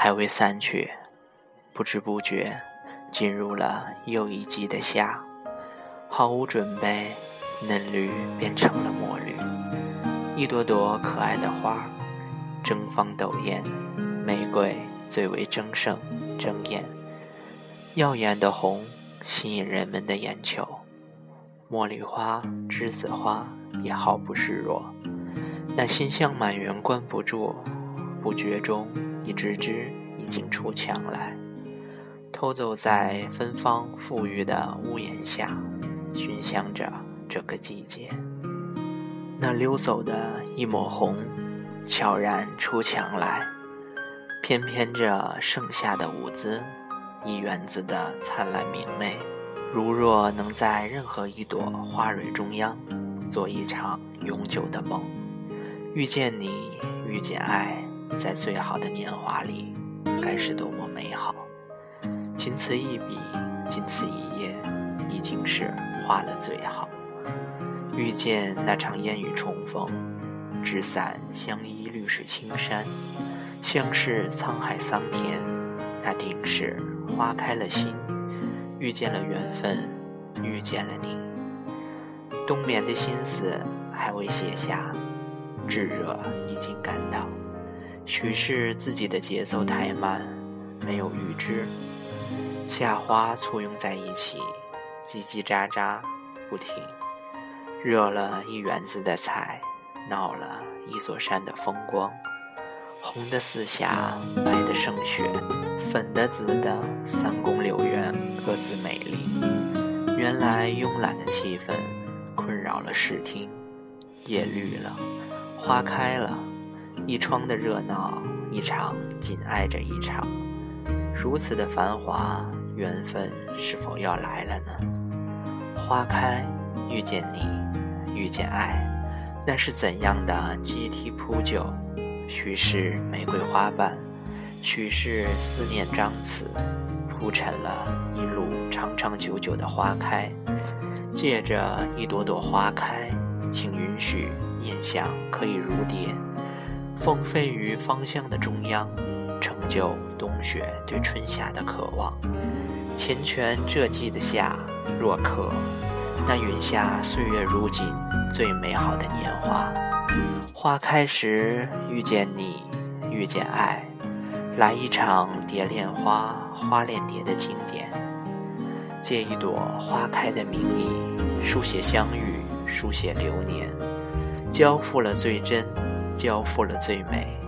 还未散去，不知不觉进入了又一季的夏，毫无准备，嫩绿变成了墨绿。一朵朵可爱的花，争芳斗艳，玫瑰最为争胜争艳，耀眼的红吸引人们的眼球。茉莉花、栀子花也毫不示弱，那馨香满园关不住，不觉中一只只已经出墙来，偷走在芬芳馥郁的屋檐下，熏香着这个季节。那溜走的一抹红，悄然出墙来，翩翩着盛夏的舞姿，一园子的灿烂明媚。如若能在任何一朵花蕊中央，做一场永久的梦，遇见你，遇见爱，在最好的年华里，该是多么美好！仅此一笔，仅此一页，已经是画了最好。遇见那场烟雨重逢，纸伞相依，绿水青山，相视沧海桑田，那定是花开了心。遇见了缘分，遇见了你。冬眠的心思还未写下，炙热已经感到。许是自己的节奏太慢，没有预知。夏花簇拥在一起，叽叽喳喳不停。热了一园子的菜，闹了一座山的风光。红的四霞，白的胜雪，粉的紫的，三宫六院各自美丽。原来慵懒的气氛困扰了视听。叶绿了，花开了，一窗的热闹，一场紧挨着一场。如此的繁华，缘分是否要来了呢？花开。遇见你，遇见爱，那是怎样的阶梯铺就？许是玫瑰花瓣，许是思念张词，铺成了一路长长久久的花开。借着一朵朵花开，请允许念想可以如蝶，风飞于芳香的中央，成就冬雪对春夏的渴望。缱绻这季的夏，若可。那云下岁月如锦，最美好的年华。花开时遇见你，遇见爱，来一场蝶恋花，花恋蝶的经典。借一朵花开的名义，书写相遇，书写流年，交付了最真，交付了最美，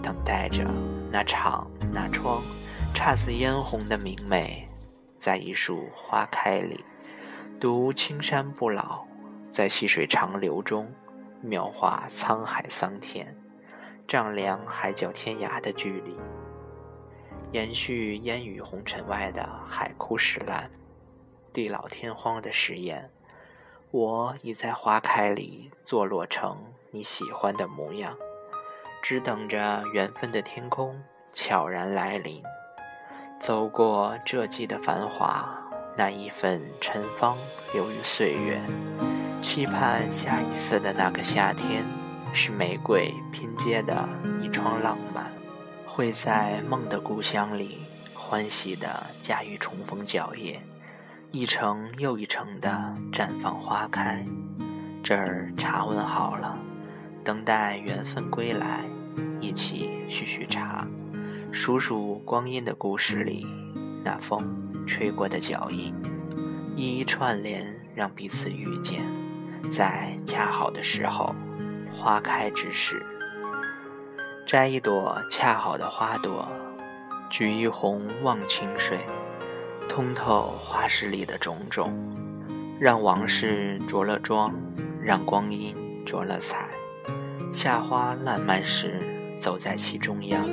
等待着那场那窗，姹紫嫣红的明媚，在一束花开里。读青山不老，在细水长流中描画沧海桑田，丈量海角天涯的距离，延续烟雨红尘外的海枯石烂，地老天荒的誓言。我已在花开里坐落成你喜欢的模样，只等着缘分的天空悄然来临，走过这季的繁华。那一份尘芳留于岁月，期盼下一次的那个夏天，是玫瑰拼接的一窗浪漫，会在梦的故乡里欢喜的驾驭重逢脚印，一程又一程的绽放花开。这儿茶温好了，等待缘分归来，一起续续茶，数数光阴的故事里那风。吹过的脚印，一一串联，让彼此遇见，在恰好的时候，花开之时，摘一朵恰好的花朵，举一红忘情水，通透花市里的种种，让往事着了妆，让光阴着了彩，夏花烂漫时，走在其中央。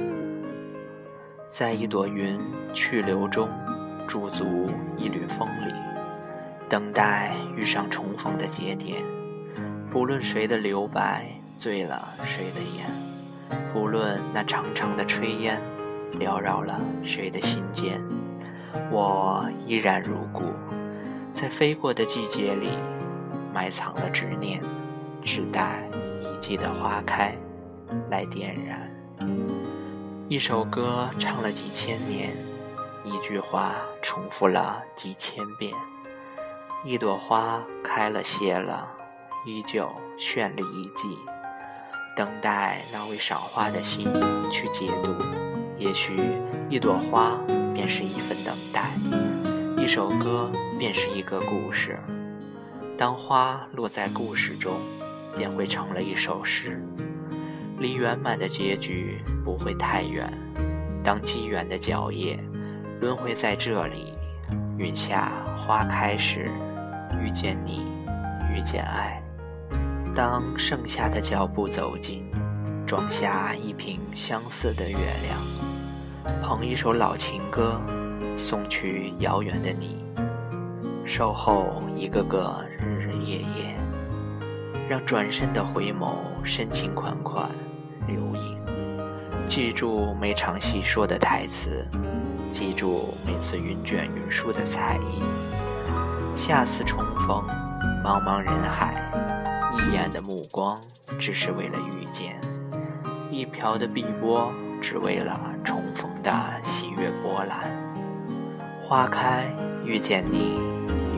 在一朵云去留中驻足一缕风里，等待遇上重逢的节点。不论谁的留白醉了谁的眼，不论那长长的炊烟缭绕了谁的心间，我依然如故，在飞过的季节里埋藏了执念，只待季的花开来点燃。一首歌唱了几千年，一句话重复了几千遍，一朵花开了谢了，依旧绚丽一季，等待那位赏花的心去解读。也许一朵花便是一份等待，一首歌便是一个故事。当花落在故事中，便会成了一首诗。离圆满的结局不会太远。当机缘的脚印轮回在这里，云下花开时，遇见你，遇见爱。当盛夏的脚步走近，装下一瓶相似的月亮，捧一首老情歌，送去遥远的你，守候一个个日日夜夜，让转身的回眸深情款款。留影，记住每场戏说的台词，记住每次云卷云舒的彩衣。下次重逢，茫茫人海，一眼的目光，只是为了遇见；一瓢的碧波，只为了重逢的喜悦波澜。花开，遇见你，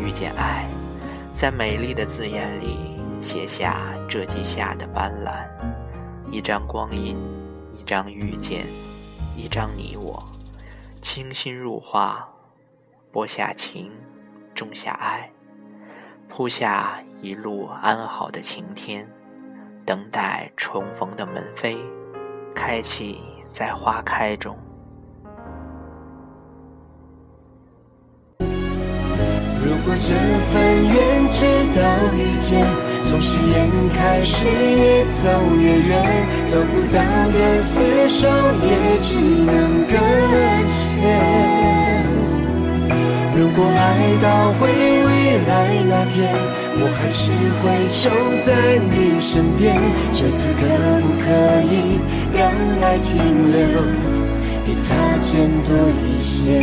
遇见爱，在美丽的字眼里写下这季夏的斑斓。一张光阴，一张遇见，一张你我，清新入画，播下情，种下爱，铺下一路安好的晴天，等待重逢的门扉，开启在花开中。如果这份缘直到遇见。从誓言开始，越走越远，走不到的厮守，也只能搁浅。如果爱到回未来那天，我还是会守在你身边。这次可不可以让爱停留，比擦肩多一些？